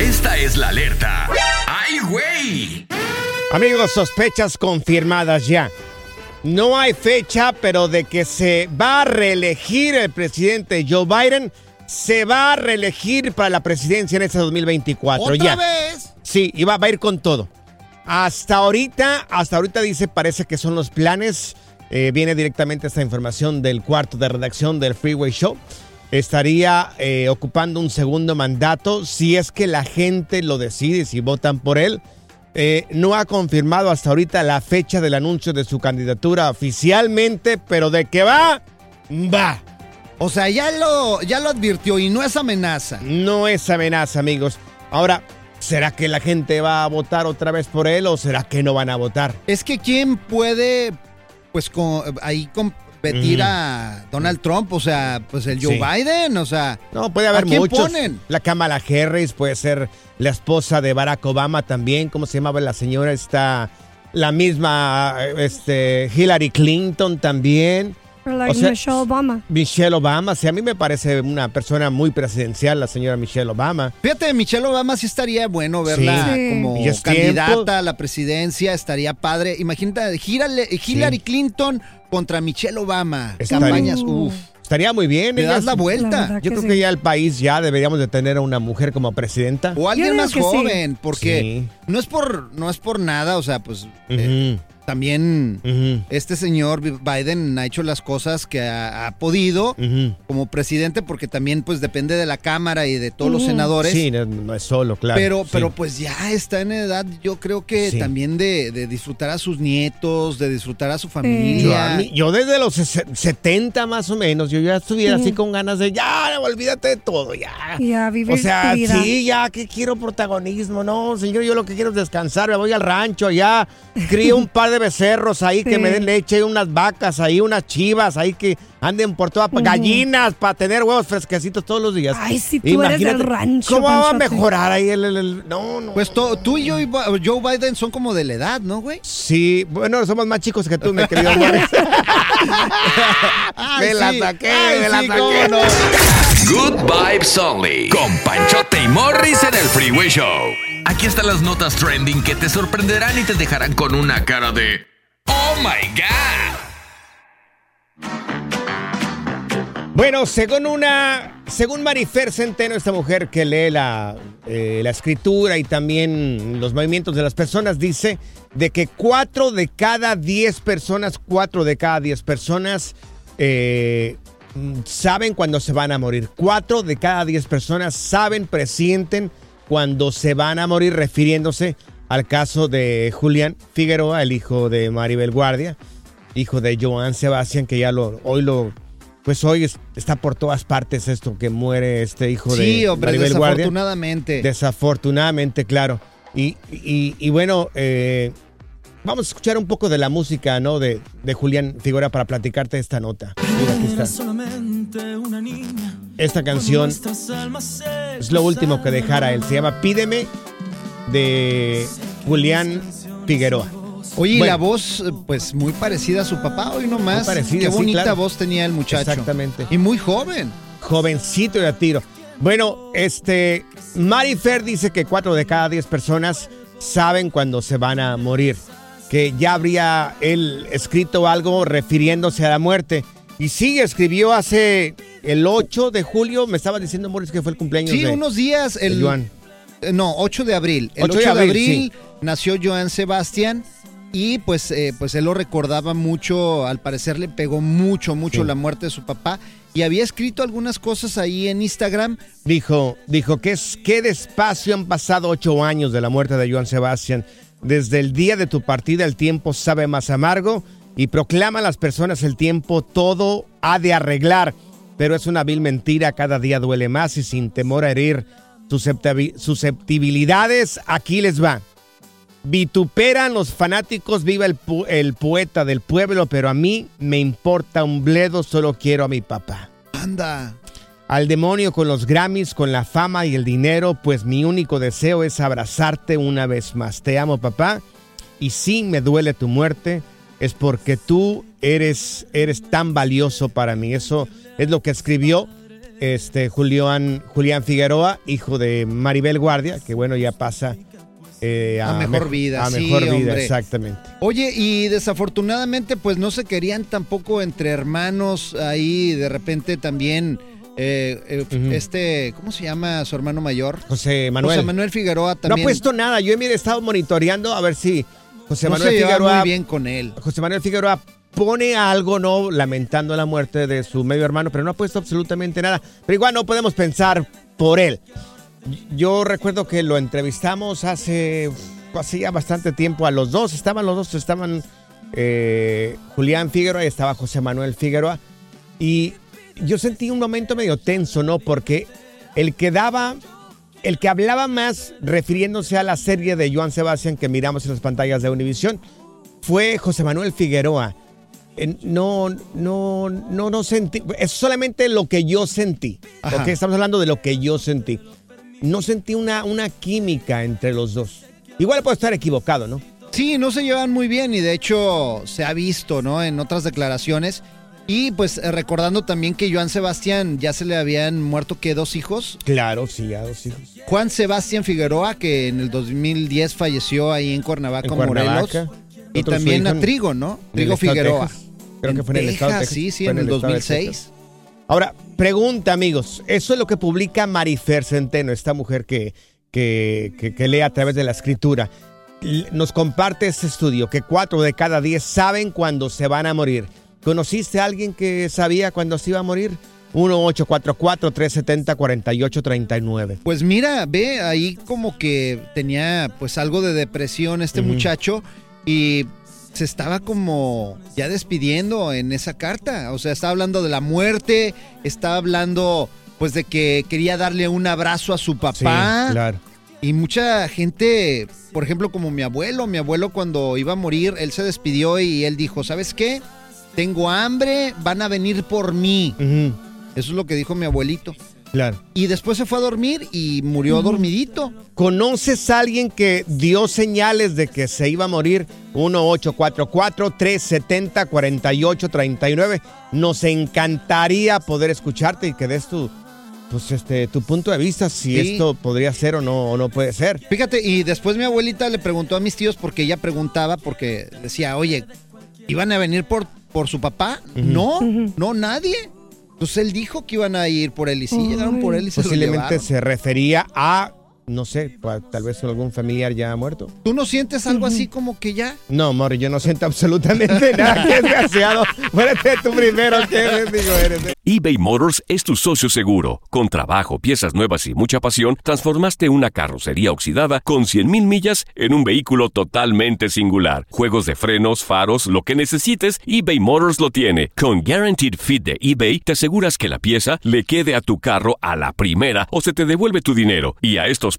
Esta es la alerta. ¡Ay, güey! Amigos, sospechas confirmadas ya. No hay fecha, pero de que se va a reelegir el presidente Joe Biden, se va a reelegir para la presidencia en este 2024. ¿Otra ya. vez? Sí, y va, va a ir con todo. Hasta ahorita, hasta ahorita dice, parece que son los planes. Eh, viene directamente esta información del cuarto de redacción del Freeway Show. Estaría eh, ocupando un segundo mandato si es que la gente lo decide, si votan por él. Eh, no ha confirmado hasta ahorita la fecha del anuncio de su candidatura oficialmente, pero de que va, va. O sea, ya lo, ya lo advirtió y no es amenaza. No es amenaza, amigos. Ahora, ¿será que la gente va a votar otra vez por él o será que no van a votar? Es que quién puede, pues, con- ahí competir Mm. a Donald Trump, o sea, pues el Joe Sí. Biden, o sea. No, puede haber ¿A quién muchos. ponen? La Kamala Harris puede ser la esposa de Barack Obama también. ¿Cómo se llamaba la señora? Está la misma este, Hillary Clinton también. Or like O sea, Michelle Obama. Michelle Obama. Sí, a mí me parece una persona muy presidencial, la señora Michelle Obama. Fíjate, Michelle Obama sí estaría bueno verla Sí. como candidata tiempo. a la presidencia, estaría padre. Imagínate, Hillary, Hillary Clinton contra Michelle Obama. Estaría- Campañas, uff. Estaría muy bien. Le das la vuelta. Yo que creo sí. que ya el país ya deberíamos de tener a una mujer como presidenta. O alguien más joven, porque Sí. no es por no es por nada, o sea, pues eh, También este señor Biden ha hecho las cosas que ha, ha podido como presidente, porque también pues depende de la Cámara y de todos los senadores. Sí, no, no es solo, claro. Pero, sí. pero pues ya está en edad, yo creo que Sí. también de, de disfrutar a sus nietos, de disfrutar a su Yo, familia. a mí- yo desde los ses- 70 más o menos, yo ya estuviera así con ganas de ya, olvídate de todo, ya. Ya, vivir O sea, sí, ya que quiero protagonismo, no, señor, yo lo que quiero es descansar, me voy al rancho allá, crío un par de becerros ahí que me den leche, unas vacas ahí, unas chivas ahí que anden por todas, gallinas para tener huevos fresquecitos todos los días. Ay, si tú eres del rancho, ¿Cómo va a mejorar ahí el, el- el- no, no. Pues to- tú y yo, y Joe Biden son como de la edad, ¿no, güey? Sí, bueno, somos más chicos que tú, mi querido Morris. Ay, me la sí. saqué, Ay, me la saqué. cómo no. Good Vibes Only. Con Panchote y Morris en el Freeway Show. Aquí están las notas trending que te sorprenderán y te dejarán con una cara de. ¡Oh my God! Bueno, según una, según Marifer Centeno, esta mujer que lee la, eh, la escritura y también los movimientos de las personas, dice de que cuatro de cada diez personas, cuatro de cada diez personas eh, saben cuando se van a morir. Cuatro de cada diez personas saben, presienten cuando se van a morir, refiriéndose al caso de Julián Figueroa, el hijo de Maribel Guardia hijo de Joan Sebastián, que ya lo, hoy lo, pues hoy está por todas partes esto que muere este hijo de Sí, hombre, desafortunadamente. Desafortunadamente, claro. Y, y, bueno, eh, vamos a escuchar un poco de la música, ¿no? De, de Julián Figura para platicarte esta nota. Mira, aquí está. Esta canción es lo último que dejara él. Se llama Pídeme de Julián Figueroa. Oye, la voz, pues muy parecida a su papá, hoy nomás. Parecida, Qué bonita voz tenía el muchacho. Exactamente. Y muy joven. Jovencito de a tiro. Bueno, este, Marifer dice que cuatro de cada diez personas saben cuando se van a morir. Que ya habría él escrito algo refiriéndose a la muerte. Y sí, escribió hace el 8 de julio, me estaba diciendo Morris que fue el cumpleaños sí, de unos días. El, Joan. Eh, no, 8 de abril. El 8, de abril, nació Joan Sebastián. Y pues, eh, pues él lo recordaba mucho, al parecer le pegó mucho, mucho la muerte de su papá. Y había escrito algunas cosas ahí en Instagram. Dijo, dijo que es qué despacio han pasado ocho años de la muerte de Joan Sebastián. Desde el día de tu partida el tiempo sabe más amargo y proclama a las personas el tiempo todo ha de arreglar. Pero es una vil mentira, cada día duele más y sin temor a herir susceptibilidades, aquí les va. Vituperan los fanáticos, viva el, el, poeta del pueblo, pero a mí me importa un bledo, solo quiero a mi papá. Anda. Al demonio con los Grammys, con la fama y el dinero, pues mi único deseo es abrazarte una vez más. Te amo, papá, y si me duele tu muerte, es porque tú eres, eres tan valioso para mí. Eso es lo que escribió este Julián, Julián Figueroa, hijo de Maribel Guardia, que bueno, ya pasa eh, a, mejor vida. A mejor vida, exactamente. Oye, y desafortunadamente, pues no se querían tampoco entre hermanos ahí, de repente también. Eh, eh, este, ¿cómo se llama su hermano mayor? José Manuel. José Manuel Figueroa también. No ha puesto nada. Yo he estado monitoreando a ver si José Manuel Figueroa. muy bien con él. José Manuel Figueroa pone algo, ¿no? Lamentando la muerte de su medio hermano, pero no ha puesto absolutamente nada. Pero igual no podemos pensar por él. Yo recuerdo que lo entrevistamos hace, hacía bastante tiempo a los dos. Estaban los dos, estaban eh, Julián Figueroa y estaba José Manuel Figueroa. Y yo sentí un momento medio tenso, ¿no? Porque el que daba, el que hablaba más refiriéndose a la serie de Joan Sebastián que miramos en las pantallas de Univisión fue José Manuel Figueroa. No, no, no, no sentí. Es solamente lo que yo sentí. porque Estamos hablando de lo que yo sentí no sentí una, una química entre los dos. Igual puedo estar equivocado, ¿no? Sí, no se llevan muy bien y de hecho se ha visto, ¿no? En otras declaraciones. Y pues eh, recordando también que Joan Sebastián ya se le habían muerto que dos hijos. Claro, sí, ya dos hijos. Juan Sebastián Figueroa, que en el 2010 falleció ahí en Cuernavaca, Morelos. Y también a Trigo, ¿no? Trigo Figueroa. Creo que fue en el estado Sí, sí, en, el, 2006. Ahora, pregunta, amigos. Eso es lo que publica Marifer Centeno, esta mujer que, que, lee a través de la escritura. Nos comparte este estudio que cuatro de cada diez saben cuándo se van a morir. ¿Conociste a alguien que sabía cuándo se iba a morir? 1-844-370-4839. Pues mira, ve ahí como que tenía pues algo de depresión este muchacho y se estaba como ya despidiendo en esa carta. O sea, estaba hablando de la muerte, estaba hablando pues de que quería darle un abrazo a su papá. claro. Y mucha gente, por ejemplo, como mi abuelo, mi abuelo cuando iba a morir, él se despidió y él dijo, ¿sabes qué? Tengo hambre, van a venir por mí. Eso es lo que dijo mi abuelito. Claro. Y después se fue a dormir y murió dormidito. ¿Conoces a alguien que dio señales de que se iba a morir? 1-844-370-4839. Nos encantaría poder escucharte y que des tu, pues este, tu punto de vista, si esto podría ser o no, o no puede ser. Fíjate, y después mi abuelita le preguntó a mis tíos porque ella preguntaba, porque decía, oye, ¿iban a venir por, por su papá? No, no, nadie. Pues él dijo que iban a ir por él y sí, llegaron por él y se Posiblemente se refería a no sé, tal vez algún familiar ya ha muerto. ¿Tú no sientes algo así como que ya? No, Mori, yo no siento absolutamente nada. Qué desgraciado. Muérete tú primero. Qué digo eres. eBay Motors es tu socio seguro. Con trabajo, piezas nuevas y mucha pasión, transformaste una carrocería oxidada con 100.000 millas en un vehículo totalmente singular. Juegos de frenos, faros, lo que necesites, eBay Motors lo tiene. Con Guaranteed Fit de eBay, te aseguras que la pieza le quede a tu carro a la primera o se te devuelve tu dinero. Y a estos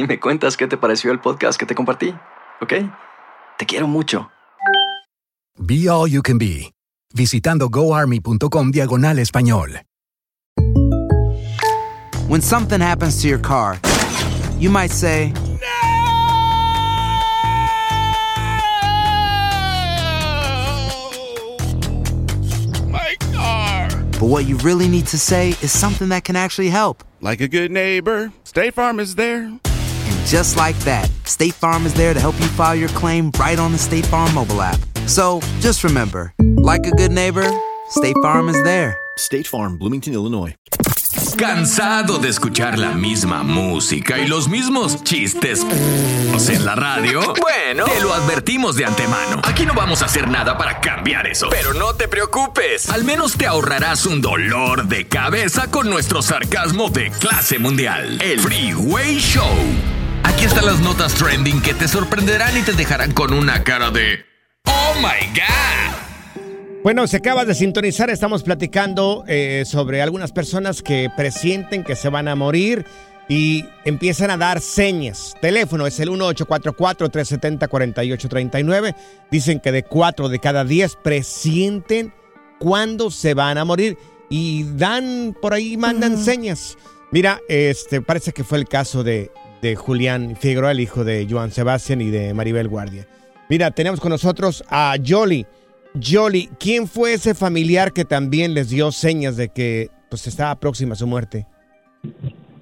y me cuentas qué te pareció el podcast que te compartí, ¿ok? Te quiero mucho. Be All You Can Be, visitando goarmy.com diagonal español. When something happens to your car, you might say, My car. but what you really need to say is something that can actually help. Like a good neighbor, State Farm is there. Just like that, State Farm is there to help you file your claim right on the State Farm mobile app. So just remember, like a good neighbor, State Farm is there. State Farm, Bloomington, Illinois. ¿Cansado de escuchar la misma música y los mismos chistes en la radio? Bueno, te lo advertimos de antemano. Aquí no vamos a hacer nada para cambiar eso. Pero no te preocupes. Al menos te ahorrarás un dolor de cabeza con nuestro sarcasmo de clase mundial. El Freeway Show. Aquí están las notas trending que te sorprenderán y te dejarán con una cara de... ¡Oh, my God! Bueno, si acabas de sintonizar, estamos platicando eh, sobre algunas personas que presienten que se van a morir y empiezan a dar señas. Teléfono es el 1844-370-4839. Dicen que de 4 de cada 10 presienten cuándo se van a morir y dan por ahí, mandan señas. Mira, este parece que fue el caso de, de Julián Figueroa, el hijo de Joan Sebastián y de Maribel Guardia. Mira, tenemos con nosotros a Jolly. Jolly, ¿quién fue ese familiar que también les dio señas de que pues estaba próxima a su muerte?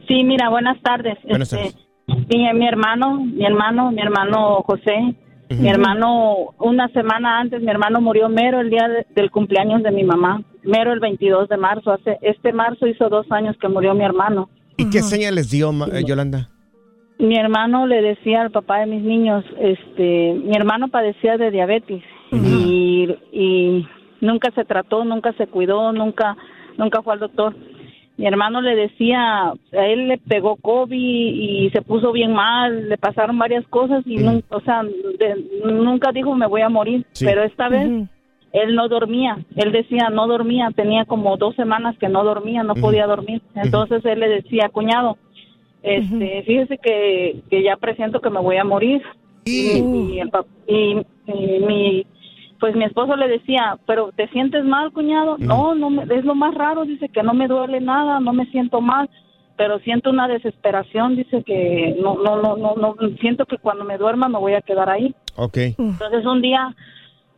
Sí, mira, buenas tardes. Buenas Este, Mi, mi hermano, mi hermano, mi hermano José, mi hermano, una semana antes, mi hermano murió mero el día de- del cumpleaños de mi mamá, mero el 22 de marzo. Hace, este marzo hizo dos años que murió mi hermano. ¿Y qué señas les dio ma- eh, Yolanda? Mi hermano le decía al papá de mis niños, este, mi hermano padecía de diabetes y, y nunca se trató, nunca se cuidó, nunca, nunca fue al doctor. Mi hermano le decía, a él le pegó COVID y se puso bien mal, le pasaron varias cosas y nunca, o sea, de- nunca dijo me voy a morir, Sí. pero esta vez él no dormía, él decía no dormía, tenía como dos semanas que no dormía, no podía dormir, entonces él le decía, cuñado, este, fíjese que, que ya presiento que me voy a morir. Y, y el y- y mi, pues mi esposo le decía, pero ¿te sientes mal, cuñado? No, no, me- es lo más raro, dice que no me duele nada, no me siento mal, pero siento una desesperación, dice que no, no, no, no, no, siento que cuando me duerma me voy a quedar ahí. Ok. Entonces un día,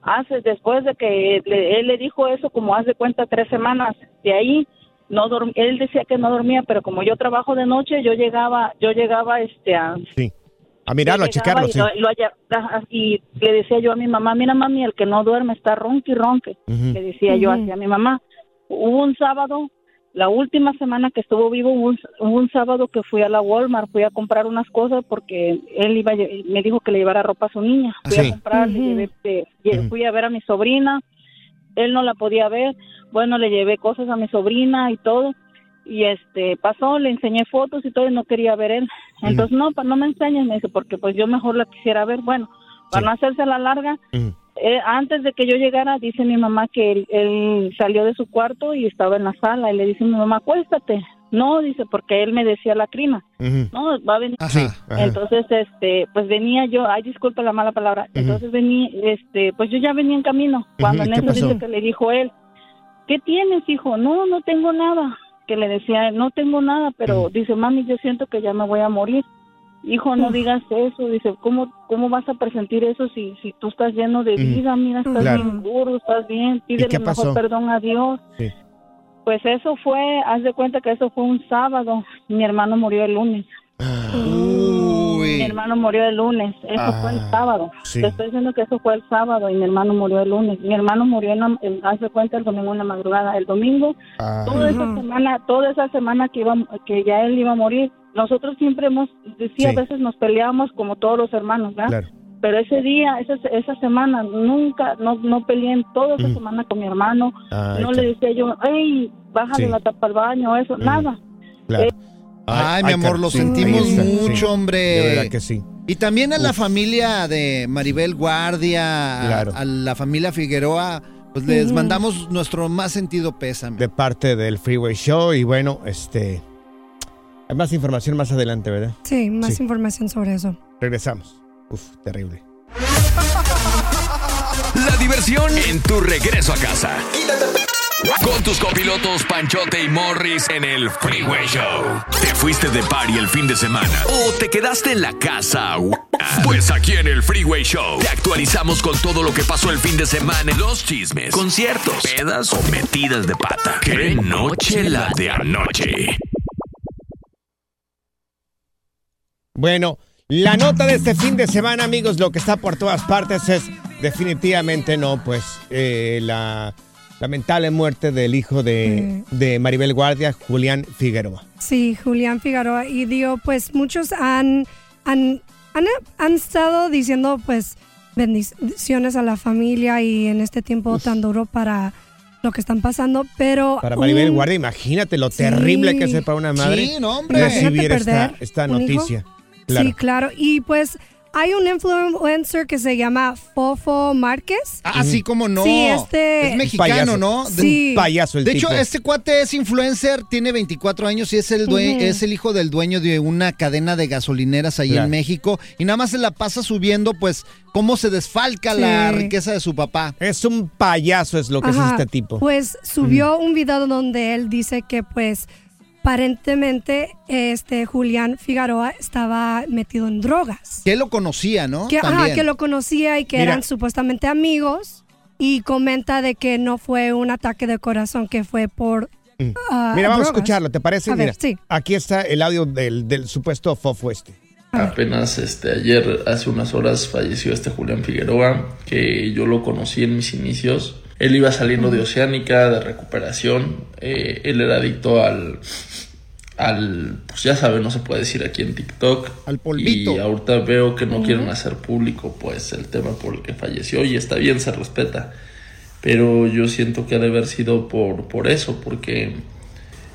hace, después de que le- él le dijo eso, como hace cuenta tres semanas, de ahí no dorm- él decía que no dormía, pero como yo trabajo de noche, yo llegaba, yo llegaba este a Sí. A mirarlo, a checarlo, y, sí. lo- y le decía yo a mi mamá, mira mami, el que no duerme está ronque y ronque. Le decía yo Ujú. hacia mi mamá. Hubo un sábado, la última semana que estuvo vivo, hubo un, hubo un sábado que fui a la Walmart, fui a comprar unas cosas porque él iba, a me dijo que le llevara ropa a su niña. Fui Sí. a comprar, le Ujú. llevé, eh, lle- fui a ver a mi sobrina, él no la podía ver, bueno, le llevé cosas a mi sobrina y todo. Y este pasó, le enseñé fotos y todo y no quería ver él. Entonces, no, no me enseñes, me dice, porque pues yo mejor la quisiera ver. Bueno, para no hacerse la larga, eh, antes de que yo llegara, dice mi mamá que él, él salió de su cuarto y estaba en la sala. Y le dice mi mamá, acuéstate. No, dice, porque él me decía la crima. No, va a venir. ajá. Entonces, este, pues venía yo, ay, disculpa la mala palabra. Entonces venía, este, pues yo ya venía en camino. Cuando Ujú, en ¿qué eso dice que le dijo él, ¿qué tienes, hijo? No, no tengo nada. Que le decía, no tengo nada, pero dice, mami, yo siento que ya me voy a morir. hijo, no digas eso. Dice, ¿cómo, cómo vas a presentir eso si, si tú estás lleno de vida? Mira, estás Claro. bien duro, estás bien, pídele mejor perdón a Dios. Sí. Pues eso fue, haz de cuenta que eso fue un sábado. Mi hermano murió el lunes. Mi hermano murió el lunes. Eso fue el Ah, sábado. sí. Te estoy diciendo que eso fue el sábado y mi hermano murió el lunes. Mi hermano murió, en la, en- haz de cuenta, el domingo en la madrugada. El domingo, Ah. toda esa semana, toda esa semana que iba, que ya él iba a morir, nosotros siempre hemos, sí, a veces nos peleábamos como todos los hermanos, ¿verdad? Claro. Pero ese día, esa, esa semana, nunca, no, no peleé en toda esa semana con mi hermano. Ay, no le decía yo, hey, bájale Sí. la tapa al baño, eso, nada. Claro. Ay, mi amor, lo sí, sentimos sí. mucho, hombre. De verdad que sí. Y también a la familia de Maribel Guardia, a- Claro. a, la familia Figueroa, pues les mandamos nuestro más sentido pésame. De parte del Freeway Show. Y bueno, este. Hay más información más adelante, ¿verdad? Sí, más Sí. información sobre eso. Regresamos. Uf, terrible. La diversión en tu regreso a casa. Con tus copilotos Panchote y Morris en el Freeway Show. ¿Te fuiste de party el fin de semana o te quedaste en la casa? Pues aquí en el Freeway Show te actualizamos con todo lo que pasó el fin de semana, los chismes, conciertos, pedas o metidas de pata. ¡Qué noche la de anoche! Bueno, la nota de este fin de semana, amigos, lo que está por todas partes es definitivamente no, pues eh, la lamentable muerte del hijo de, de Maribel Guardia, Julián Figueroa. Sí, Julián Figueroa. Y digo, pues muchos han, han, han, han estado diciendo, pues, bendiciones a la familia y en este tiempo tan duro para lo que están pasando, pero... Para Maribel un- Guardia, imagínate lo terrible que es para una madre Sí, no, hombre. recibir esta, esta hijo. Claro. Sí, claro. Y pues hay un influencer que se llama Fofo Márquez. Ah, sí, cómo no. Sí, este... Es mexicano, Payaso. ¿no? De- Sí. payaso el De tipo. hecho, este cuate es influencer, tiene 24 años y es el, due- es el hijo del dueño de una cadena de gasolineras ahí Claro. en México y nada más se la pasa subiendo pues cómo se desfalca la riqueza de su papá. Es un payaso, es lo que Ajá, es este tipo. Pues subió un video donde él dice que pues aparentemente este Julián Figueroa estaba metido en drogas. Que lo conocía, ¿no? Que, ajá, que lo conocía y que Mira. eran supuestamente amigos y comenta de que no fue un ataque de corazón, que fue por ah, Mira, vamos a escucharlo, ¿te parece? A ver, Mira, sí. aquí está el audio del, del supuesto fofo este. Apenas este, ayer, hace unas horas, falleció este Julián Figueroa, que yo lo conocí en mis inicios. Él iba saliendo de Oceánica, de recuperación. eh, él era adicto al, al, pues ya saben, no se puede decir aquí en TikTok. Al polvito. Y ahorita veo que no quieren hacer público, pues, el tema por el que falleció. Y está bien, se respeta. Pero yo siento que ha de haber sido por, por eso, porque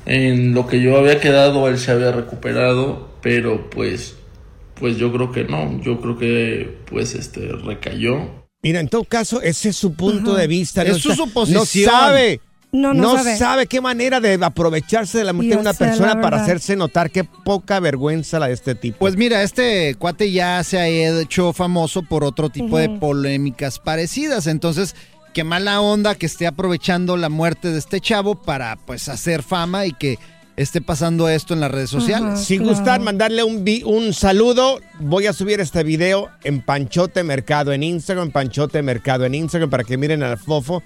en lo que yo había quedado, él se había recuperado, pero pues, pues yo creo que no, yo creo que pues este recayó. Mira, en todo caso, ese es su punto de vista. Es su está- suposición. No sabe. No, no sabe. qué manera de aprovecharse de la muerte de una persona para hacerse notar qué poca vergüenza la de este tipo. Pues mira, este cuate ya se ha hecho famoso por otro tipo de polémicas parecidas. Entonces, qué mala onda que esté aprovechando la muerte de este chavo para pues hacer fama y que esté pasando esto en las redes sociales. Sin gustar mandarle un, vi- un saludo, voy a subir este video en Panchote Mercado en Instagram, Panchote Mercado en Instagram, para que miren al fofo.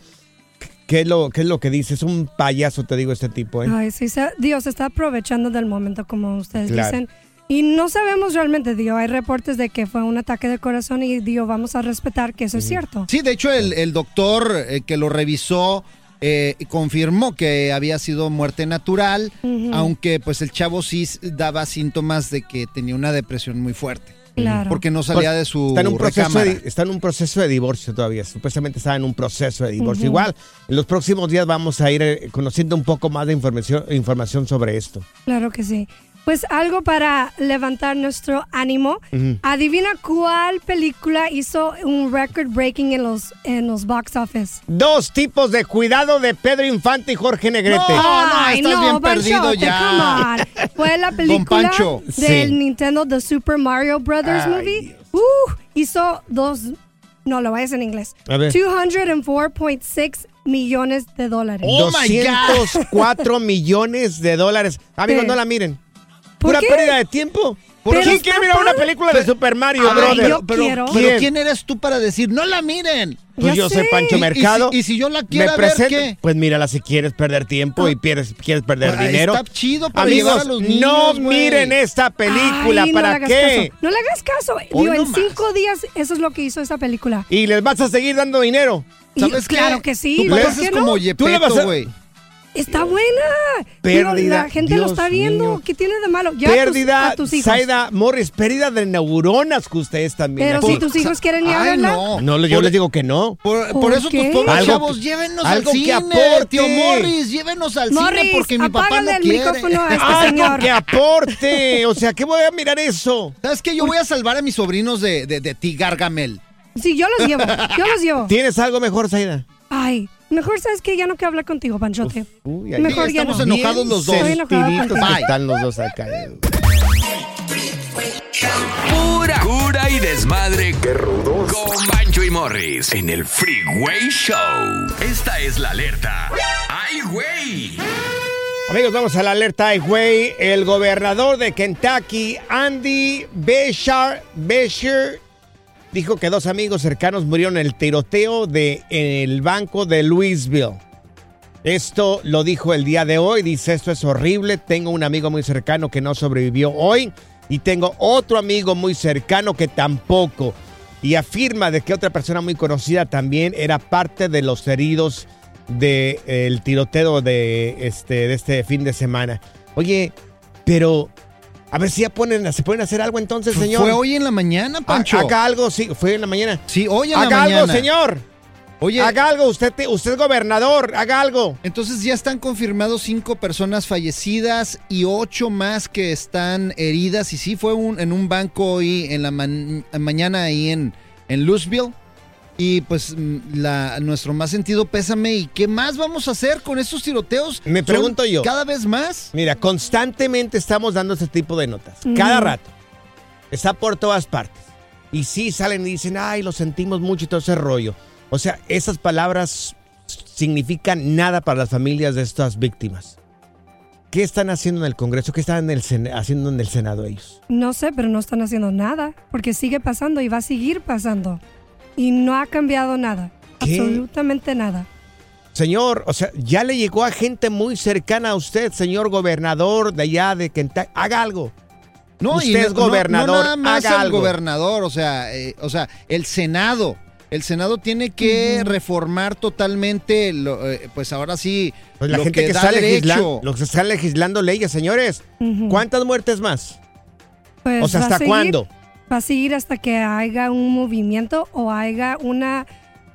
¿Qué es lo, qué es lo que dice? Es un payaso, te digo, este tipo, ¿eh? Ay, sí, se- Dios está aprovechando del momento, como ustedes Claro. dicen. Y no sabemos realmente, digo, hay reportes de que fue un ataque de corazón y digo, vamos a respetar que eso es cierto. Sí, de hecho, el, el doctor eh, que lo revisó eh, confirmó que había sido muerte natural, aunque pues el chavo sí daba síntomas de que tenía una depresión muy fuerte. Claro. Porque no salía de su Pues, Está en, un proceso recámara. de, está en un proceso de divorcio todavía. Supuestamente está en un proceso de divorcio. Igual, en los próximos días vamos a ir eh, conociendo un poco más de información, información sobre esto. Claro que sí. Pues algo para levantar nuestro ánimo. Adivina cuál película hizo un record breaking en los, en los box office. Dos tipos de cuidado de Pedro Infante y Jorge Negrete. Ay, estás bien perdido ya. come on. Fue la película del Sí. Nintendo The Super Mario Brothers Ay, movie. Uh, hizo dos, no lo vayas en inglés. A ver. 204.6 millones de dólares. Oh, my God. 204 millones de dólares. Amigos, Sí. no la miren. ¿Por Pura qué? pérdida de tiempo. Pero ¿Quién quiere mirar una película de Super Mario, brother? pero, pero- quiero. pero ¿Quién? ¿quién eres tú para decir no la miren? Pues yo soy Pancho Y- y Mercado. si- Y, si yo la quiero ver, presento- ¿qué? Pues mírala si quieres perder tiempo y pierdes- quieres perder Ah, dinero. está chido para Amigos, a los no miren esta película. Ay, no ¿Para hagas qué? caso. No le hagas caso. Digo, no en más. cinco días, eso es lo que hizo esa película. Y les vas a seguir dando dinero. Y ¿Sabes qué? claro que sí. Tú ¿por qué no? como Tú le vas Yepeto, a- güey. Está buena. Pérdida, Digo, la gente lo está viendo. mío. ¿Qué tiene de malo? Ya a tus- pérdida, a tus hijos. Saida Morris, pérdida de neuronas que ustedes también. Pero aquí. si tus hijos quieren ir a verla. no. No, yo Por- les digo que no. Por, ¿Por por eso qué? tus pobres Algo chavos, llévenos algo al que aporte. tío Morris, llévenos al Morris, cine porque mi papá no el quiere. micrófono a este Algo señor. que aporte. O sea, ¿qué voy a mirar eso? ¿Sabes qué? Yo voy a salvar a mis sobrinos de, de, de ti, Gargamel. Sí, yo los llevo. Yo los llevo. ¿Tienes algo mejor, Saida? Ay, mejor sabes que ya no quiero hablar contigo, Panchote. Uy, ahí Mejor ya estamos no. enojados los dos. Estoy enojada que están los dos acá. eh. Pura cura y desmadre. Qué rudos. Con Bancho y Morris en el Freeway Show. Esta es la alerta. ¡Ay, güey! Amigos, vamos a la alerta ay, güey. El gobernador de Kentucky, Andy Beshear, Beshear, dijo que dos amigos cercanos murieron en el tiroteo de, en el banco de Louisville. Esto lo dijo el día de hoy. Dice, esto es horrible. Tengo un amigo muy cercano que no sobrevivió hoy. Y tengo otro amigo muy cercano que tampoco. Y afirma de que otra persona muy conocida también era parte de los heridos del tiroteo de este, de este fin de semana. Oye, pero a ver si ya ponen, se pueden hacer algo entonces, señor. Fue hoy en la mañana, Pancho. Ha- Haga algo, sí, fue en la mañana. Sí, hoy en la Haga mañana. algo, señor. Oye, Haga algo, usted, te- usted es gobernador, haga algo. entonces ya están confirmados cinco personas fallecidas y ocho más que están heridas. Y sí, fue un, en un banco hoy en la mañana ahí en, en Louisville. Y pues mm, la, nuestro más sentido pésame. ¿Y qué más vamos a hacer con estos tiroteos? Me pregunto yo. Cada vez más. Mira, constantemente estamos dando este tipo de notas. Cada rato. Está por todas partes. Y sí salen y dicen, ay, lo sentimos mucho y todo ese rollo. O sea, esas palabras significan nada para las familias de estas víctimas. ¿Qué están haciendo en el Congreso? ¿Qué están en el haciendo en el Senado ellos? No sé, pero no están haciendo nada. Porque sigue pasando y va a seguir pasando. Y no ha cambiado nada. ¿Qué? Absolutamente nada. Señor, o sea, ya le llegó a gente muy cercana a usted, señor gobernador de allá de Kentucky. Haga algo. No, Usted y es no- no- gobernador, No, nada más haga el algo. gobernador, o sea, eh, o sea, el Senado. El Senado tiene que reformar totalmente, lo, eh, pues ahora sí, Pues la lo gente que, que, da está legislando, los que están legislando leyes, señores. ¿Cuántas muertes más? Pues o sea, ¿hasta seguir- cuándo? Va a seguir hasta que haya un movimiento o haya una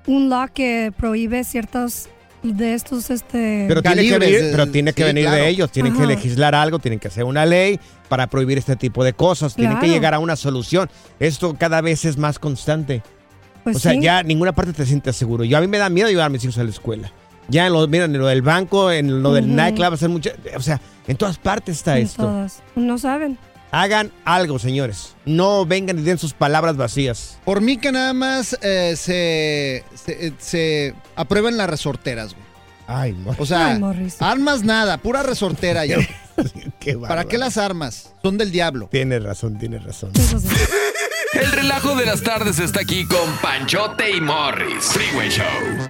un law que prohíbe ciertos de estos este Pero tiene que venir, pero tiene que sí, venir claro. de ellos, tienen que legislar algo, tienen que hacer una ley para prohibir este tipo de cosas, tienen que llegar a una solución. Esto cada vez es más constante. pues o sea, sí. ya ninguna parte te sientes seguro. Yo a mí me da miedo llevar a mis hijos a la escuela. Ya en lo, miren, en lo del banco, en lo del Ujú. nightclub, hacer mucha, o sea, en todas partes está en esto. todas. No saben. Hagan algo, señores. No vengan y den sus palabras vacías. Por mí que nada más eh, se, se, eh, se aprueben las resorteras, güey. Ay, no. O sea, Ay, Morris. armas nada, pura resortera ya. Qué ¿Para qué las armas? Son del diablo. Tienes razón, tienes razón. El relajo de las tardes está aquí con Panchote y Morris. Freeway Show.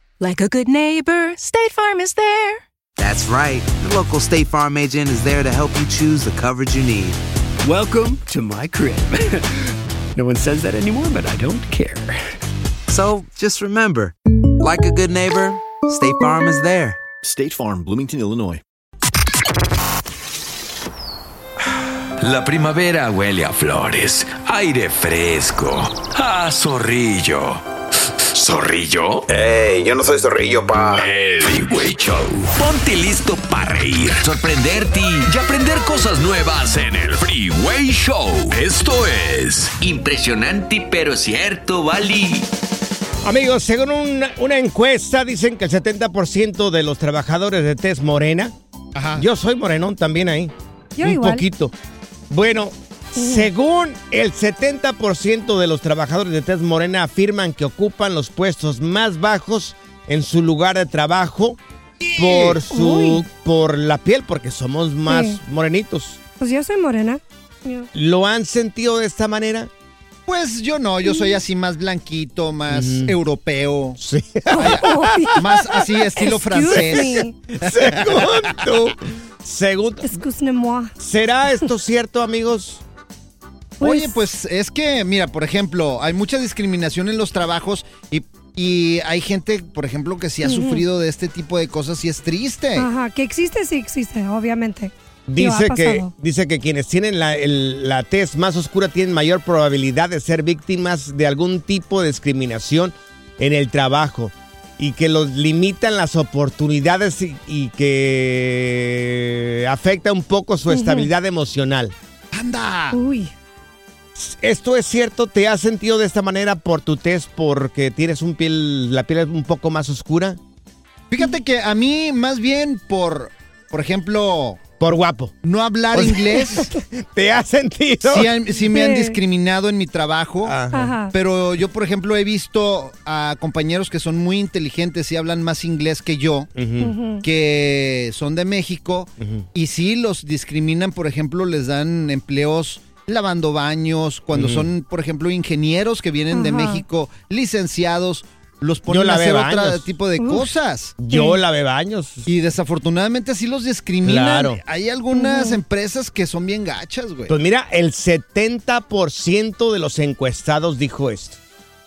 Like a good neighbor, State Farm is there. That's right. The local State Farm agent is there to help you choose the coverage you need. Welcome to my crib. No one says that anymore, but I don't care. So just remember, like a good neighbor, State Farm is there. State Farm, Bloomington, Illinois. La primavera huele a flores, aire fresco, a zorrillo. ¿Zorrillo? ¡Ey! Yo no soy zorrillo, pa. El Freeway Show. Ponte listo para reír, sorprenderte y aprender cosas nuevas en el Freeway Show. Esto es impresionante pero cierto, Bali. Amigos, según una, una encuesta, dicen que el 70% de los trabajadores de tez morena. Yo soy morenón también ahí. Yo un igual. poquito. Bueno, según el 70% de los trabajadores de tez morena afirman que ocupan los puestos más bajos en su lugar de trabajo por su Uy. por la piel, porque somos más Sí. morenitos. Pues yo soy morena. Yo- ¿Lo han sentido de esta manera? Pues yo no, yo soy así más blanquito, más europeo. Sí. Más así estilo Excuse francés. me. Según tú. Según Excuse-moi. ¿Será esto cierto, amigos? Oye, pues es que, mira, por ejemplo, hay mucha discriminación en los trabajos y, y hay gente, por ejemplo, que sí ha sufrido de este tipo de cosas y es triste. Ajá, que existe, sí existe, obviamente. Digo, Dice que, dice que quienes tienen la, el- la tez más oscura tienen mayor probabilidad de ser víctimas de algún tipo de discriminación en el trabajo y que los limitan las oportunidades y, y que afecta un poco su estabilidad emocional. ¡Anda! Uy. ¿Esto es cierto? ¿Te has sentido de esta manera por tu tez porque tienes un piel, la piel un poco más oscura? Fíjate que a mí más bien por, por ejemplo... Por guapo. No hablar O sea, inglés. ¿Te has sentido? Sí, me han discriminado en mi trabajo. Ajá. Pero yo, por ejemplo, he visto a compañeros que son muy inteligentes y hablan más inglés que yo, que son de México, y sí los discriminan, por ejemplo, les dan empleos lavando baños, cuando son, por ejemplo, ingenieros que vienen de. México, licenciados, los ponen a hacer baños. otro tipo de Uf. cosas. Yo lavé baños. Y desafortunadamente así los discriminan. Claro. Hay algunas empresas que son bien gachas, güey. Pues mira, el 70% de los encuestados dijo esto,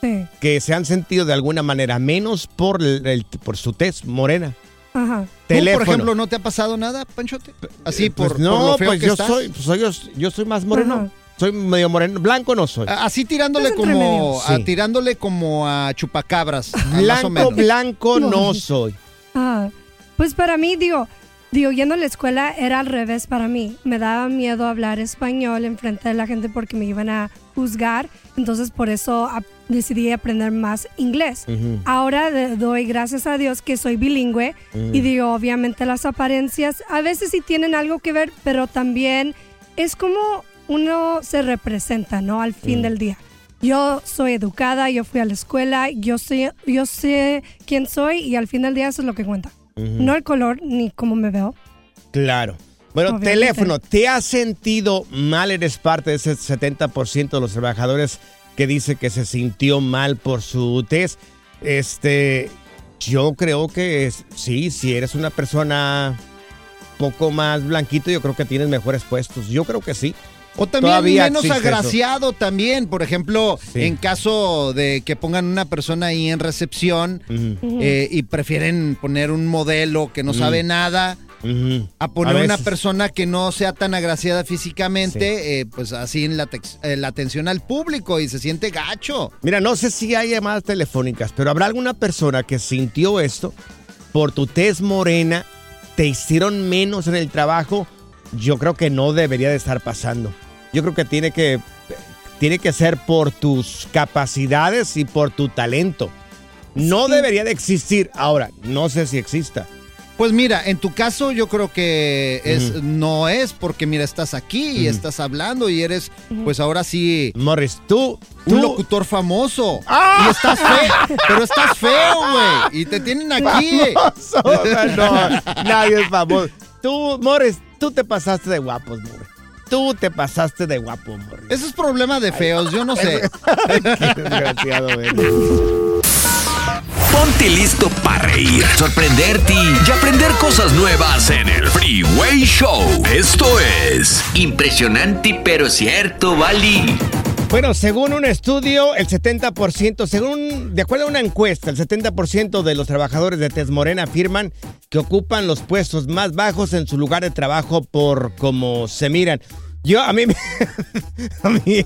Sí. que se han sentido de alguna manera menos por, el- el- por su tez morena. Ajá. ¿Tú, Teléfono. por ejemplo, no te ha pasado nada, Panchote? Así, Eh, pues por, no, por lo feo pues que yo estás. soy, pues soy- yo, yo soy más moreno. Ajá. Soy medio moreno. Blanco no soy. Así tirándole como, a, Sí. tirándole como a chupacabras. a más o Blanco, menos. blanco no soy. Ah, pues para mí, digo, digo, yendo a la escuela era al revés para mí. Me daba miedo hablar español en frente de la gente porque me iban a juzgar. Entonces, por eso decidí aprender más inglés. Ahora doy gracias a Dios que soy bilingüe y digo, obviamente las apariencias a veces sí tienen algo que ver, pero también es como uno se representa, ¿no? Al fin del día. Yo soy educada, yo fui a la escuela, yo sé, yo sé quién soy y al fin del día eso es lo que cuenta. No el color ni cómo me veo. Claro. Bueno, Obviamente. teléfono, ¿te has sentido mal? Eres parte de ese 70% de los trabajadores que dice que se sintió mal por su test. Este, yo creo que es- sí, si eres una persona poco más blanquito, yo creo que tienes mejores puestos. Yo creo que sí. O también Todavía menos eso. agraciado también. Por ejemplo, Sí. en caso de que pongan una persona ahí en recepción eh, y prefieren poner un modelo que no Mm. sabe nada a poner A una persona que no sea tan agraciada físicamente, eh, pues así en la, eh, la atención al público y se siente gacho. Mira, no sé si hay llamadas telefónicas, pero habrá alguna persona que sintió esto por tu tez morena, te hicieron menos en el trabajo. Yo creo que no debería de estar pasando. Yo creo que tiene que, tiene que ser por tus capacidades y por tu talento. No debería de existir. Ahora, no sé si exista. Pues mira, en tu caso yo creo que es, no es porque mira, estás aquí y estás hablando y eres, pues ahora sí, Morris, tú, un locutor famoso. ¡Ah! Y estás feo, pero estás feo, güey. Y te tienen aquí. Famoso. No, nadie es famoso. Tú, Morris, tú te pasaste de guapos, Morris. Tú te pasaste de guapo, Morris. Eso es problema de feos, yo no sé. Qué desgraciado, güey. Ponte listo para reír, sorprenderte y aprender cosas nuevas en el Freeway Show. Esto es impresionante pero cierto, Bali. Bueno, según un estudio, el 70%, según, de acuerdo a una encuesta, el 70% de los trabajadores de Tez Morena afirman que ocupan los puestos más bajos en su lugar de trabajo por cómo se miran. Yo, a mí, me- a mí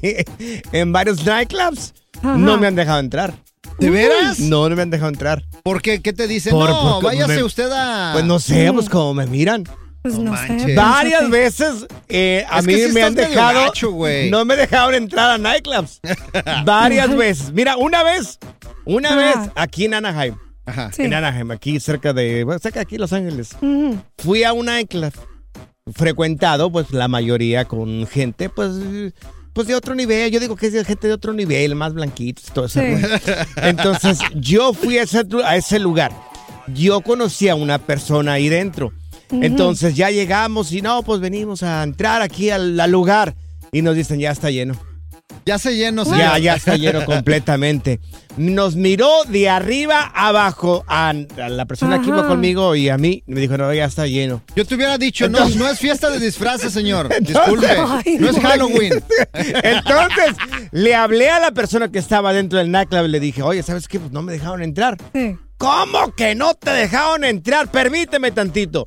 en varios nightclubs Ajá. no me han dejado entrar. ¿De veras? No, no me han dejado entrar. ¿Por qué? ¿Qué te dicen? Por- no, porque váyase me- usted a... Pues no sé, pues como me miran. Pues no, sé. manches. Varias veces eh, a Es mí sí me han medio dejado. gacho, güey. no me dejaron entrar a nightclubs. Varias veces. Mira, una vez, una Ajá. vez aquí en Anaheim. Ajá. Sí. En Anaheim, aquí cerca de. Bueno, cerca de aquí, Los Ángeles. Ujú. Fui a un nightclub frecuentado, pues la mayoría con gente, pues. Pues de otro nivel, yo digo que es de gente de otro nivel, más blanquitos y todo eso. Sí. Entonces, yo fui a ese, a ese lugar. Yo conocí a una persona ahí dentro. Entonces ya llegamos y no, pues venimos a entrar aquí al, al lugar. Y nos dicen, ya está lleno. Ya se llenó, señor. Ya, ya está lleno completamente. Nos miró de arriba abajo a, a la persona que iba conmigo y a mí. Me dijo, no, ya está lleno. Yo te hubiera dicho, no, no es fiesta de disfraces, señor. Disculpe. No es. Halloween. Entonces, le hablé a la persona que estaba dentro del nightclub y le dije, oye, ¿sabes qué? Pues no me dejaron entrar. Sí. ¿Cómo que no te dejaron entrar? Permíteme tantito.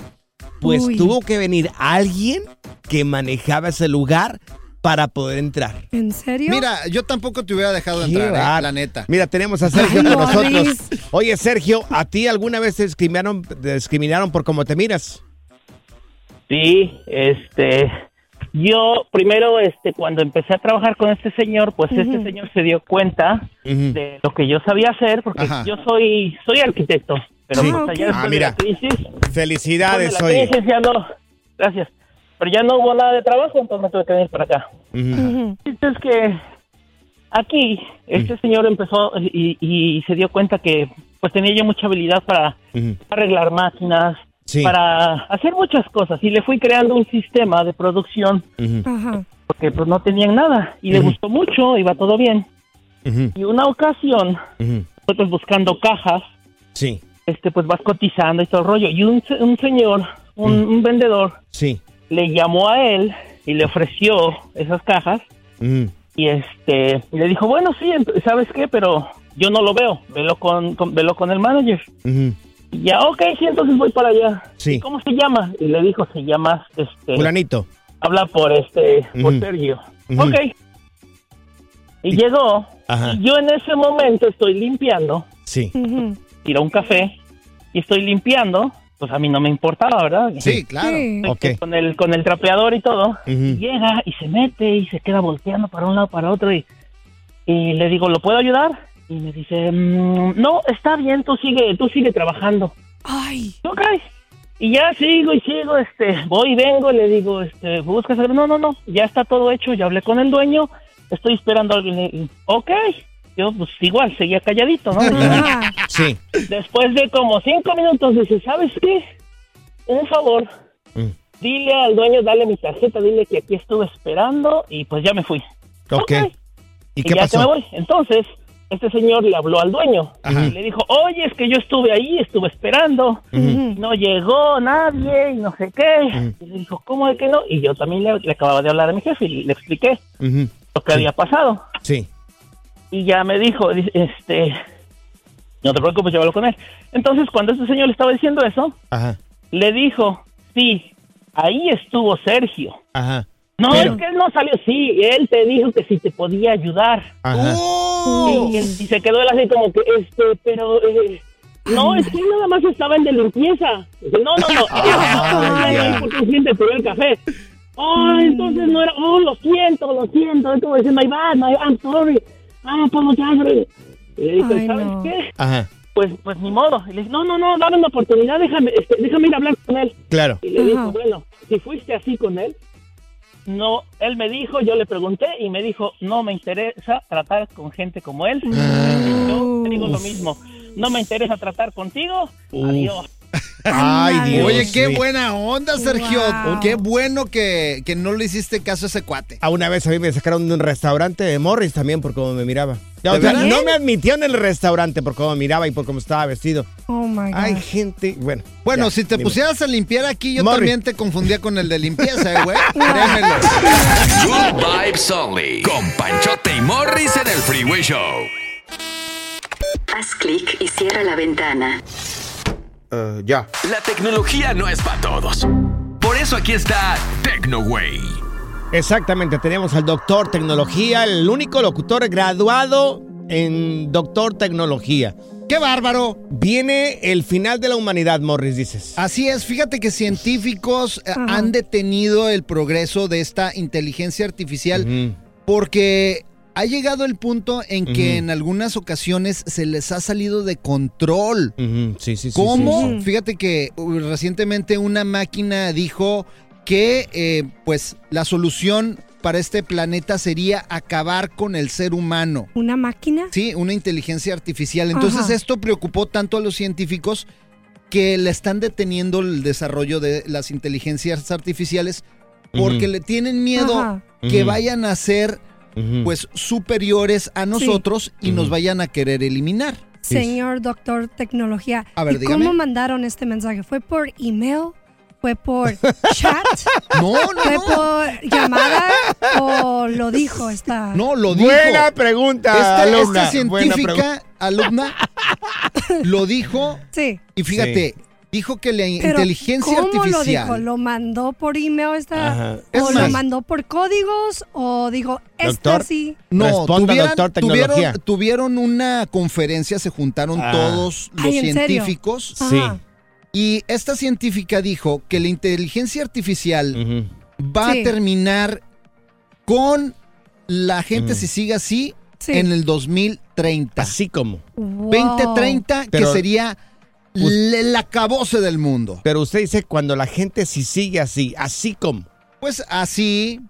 Pues Uy. tuvo que venir alguien que manejaba ese lugar para poder entrar. ¿En serio? Mira, yo tampoco te hubiera dejado Qué entrar, eh, la neta. Mira, tenemos a Sergio Ay, con nosotros. Oye, Sergio, ¿a ti alguna vez te discriminaron, te discriminaron por cómo te miras? Sí, este, yo primero, este, cuando empecé a trabajar con este señor, pues este señor se dio cuenta de lo que yo sabía hacer, porque Ajá. yo soy, soy arquitecto, pero Sí. pues allá Ah, de mira. la crisis, Felicidades, después de ya no, gracias, pero ya no hubo nada de trabajo, entonces me tuve que venir para acá. Ujú. Ujú. Es que aquí este señor empezó y, y se dio cuenta que pues tenía yo mucha habilidad para arreglar máquinas, Sí. para hacer muchas cosas y le fui creando un sistema de producción porque pues no tenían nada y le gustó mucho, iba todo bien. Y una ocasión, nosotros buscando cajas, Sí, este pues vas cotizando y todo el rollo y un, se- un señor, un, un vendedor sí. Le llamó a él y le ofreció esas cajas Ujú. y este y le dijo, "Bueno, sí, ¿sabes qué? Pero yo no lo veo, velo con, con- velo con el manager." Y ya, ok, sí, entonces voy para allá. Sí. ¿Y ¿Cómo se llama? Y le dijo, se llama, este, Fulanito. habla por este, por. Sergio. Ok. Y llegó, Ajá. y yo en ese momento estoy limpiando, Sí. Tiro un café, y estoy limpiando, pues a mí no me importaba, ¿verdad? Sí, claro. Sí. Ok. Con el, con el trapeador y todo. Y llega y se mete y se queda volteando para un lado, para otro, y, y le digo, ¿lo puedo ayudar? Y me dice, "Mm, no, está bien, tú sigue, tú sigue trabajando. Ay. Ok. Y ya sigo y sigo, este, voy y vengo, le digo, este, buscas algo. No, no, no, ya está todo hecho, ya hablé con el dueño, estoy esperando a alguien. Y, Ok. Yo, pues igual, seguía calladito, ¿no? Sí. Después de como cinco minutos, dice, ¿sabes qué? Un favor, Mm. dile al dueño, dale mi tarjeta, dile que aquí estuve esperando y pues ya me fui. Ok. ¿Y Y, qué ya que me voy. Entonces, este señor le habló al dueño Ajá. y le dijo, oye, es que yo estuve ahí, estuve esperando, no llegó nadie y no sé qué. Y le dijo, ¿cómo de que no? Y yo también le, le acababa de hablar a mi jefe y le expliqué lo que había pasado. Sí. Y ya me dijo, di- este, no te preocupes, yo hablo con él. Entonces, cuando este señor le estaba diciendo eso, Ajá. le dijo, sí, ahí estuvo Sergio. Ajá. No, Pero- es que él no salió, sí, él te dijo que si te podía ayudar. Ajá. Y, y se quedó él así como que, este, pero, eh, no, es que él nada más estaba en de limpieza. No, no, no, Ay, ya. porque cliente pidió el café. Oh, entonces no era, oh, lo siento, lo siento, es como decir, my bad, my, I'm sorry, I apologize. Y le dije, Ay, ¿sabes no. qué? Ajá. Pues, pues ni modo. Y le dije, no, no, no, dame una oportunidad, déjame, este, déjame ir a hablar con él. Claro. Y le dijo, bueno, si fuiste así con él, no, él me dijo, yo le pregunté y me dijo, no me interesa tratar con gente como él. Yo te digo lo mismo, no me interesa tratar contigo, Uf. adiós. Ay, Dios. Oye, qué buena onda, Sergio. Wow. Qué bueno que, que no le hiciste caso a ese cuate. A una vez a mí me sacaron de un restaurante de Morris también por cómo me miraba. Ya, o no me admitió en el restaurante por cómo miraba y por cómo estaba vestido. Oh my God. Hay gente, bueno. Bueno, ya, si te dime. pusieras a limpiar aquí, yo Morris. también te confundía con el de limpieza, eh, güey. Créemelo. Good Vibes Only. Con Panchote y Morris en el Freeway Show. Haz clic y cierra la ventana. Ya. La tecnología no es para todos. Por eso aquí está TecnoWay. Exactamente, tenemos al doctor tecnología, el único locutor graduado en doctor tecnología. ¡Qué bárbaro! Viene el final de la humanidad, Morris, dices. Así es, fíjate que científicos eh, han detenido el progreso de esta inteligencia artificial porque ha llegado el punto en que en algunas ocasiones se les ha salido de control. Sí, sí, sí. ¿Cómo? sí, sí. Fíjate que recientemente una máquina dijo que eh, pues la solución para este planeta sería acabar con el ser humano. ¿Una máquina? Sí, una inteligencia artificial. Entonces Ajá. esto preocupó tanto a los científicos que le están deteniendo el desarrollo de las inteligencias artificiales porque le tienen miedo Ajá. que vayan a ser Pues superiores a nosotros y nos vayan a querer eliminar. Señor doctor tecnología. A ver, ¿y dígame. ¿Cómo mandaron este mensaje? ¿Fue por email? ¿Fue por chat? No, no, ¿Fue no. por llamada? ¿O lo dijo esta? No, lo dijo. Buena pregunta, Esta, alumna. esta Buena científica, alumna, lo dijo. Sí. Y fíjate, dijo que la Pero, inteligencia ¿cómo artificial. lo dijo? ¿Lo mandó por email esta? ¿O Es lo más- mandó por códigos? ¿O dijo, esta Doctor, sí? No, tuvieran- doctor tecnología. tuvieron, tuvieron una conferencia, se juntaron Ah. todos los científicos. Sí. Y esta científica dijo que la inteligencia artificial va Sí. a terminar con la gente Ujú. si sigue así Sí. en el 2030. Así como. Wow. 2030, Pero- que sería el acabose del mundo. Pero usted dice cuando la gente si sigue así, así como. Pues así,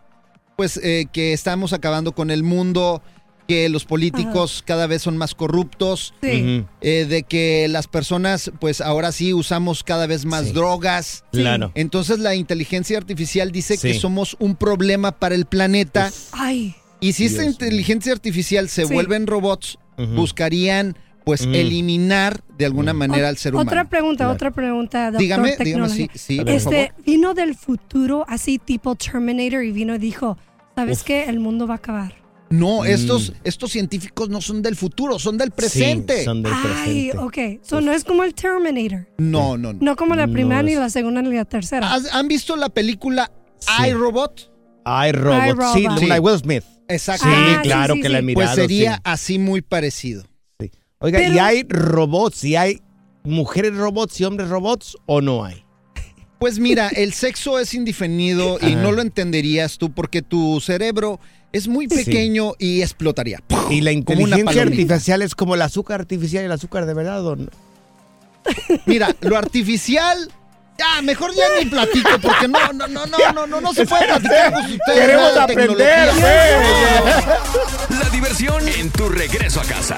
pues eh, que estamos acabando con el mundo, que los políticos cada vez son más corruptos, Sí. Eh, de que las personas, pues ahora sí usamos cada vez más Sí. drogas. Claro. Entonces la inteligencia artificial dice que Sí. somos un problema para el planeta. Ay. Y si esta inteligencia artificial se Sí. vuelven robots, buscarían pues Ujú. eliminar de alguna manera al ser humano. Otra pregunta, Claro. otra pregunta, doctor Dígame, dígame, sí, sí, por Este, favor. vino del futuro, así tipo Terminator, y vino y dijo, ¿sabes qué? El mundo va a acabar. No, Mm. estos, estos científicos no son del futuro, son del presente. Sí, son del Ay, presente. ok. So, no es como el Terminator. No, no, no. No como la No primera, ni es- la segunda, ni la tercera. ¿Has- ¿Han visto la película Sí. iRobot? Ay, robot. iRobot. Sí, Sí. la de Will Smith. Exacto. Sí, Ah, sí, claro sí, que sí. la he mirado. Pues sería sí. así muy parecido. Oiga, ¿y hay robots? ¿Y hay mujeres robots y hombres robots o no hay? Pues mira, el sexo es indefinido y Ajá. no lo entenderías tú porque tu cerebro es muy Sí. pequeño y explotaría. ¿Y la inteligencia artificial es como el azúcar artificial y el azúcar de verdad o no? Mira, lo artificial. Ya, mejor ya ni platico porque no, no, no, no, no, no, no se puede platicar con ustedes. Queremos aprender, tecnología. La diversión en tu regreso a casa.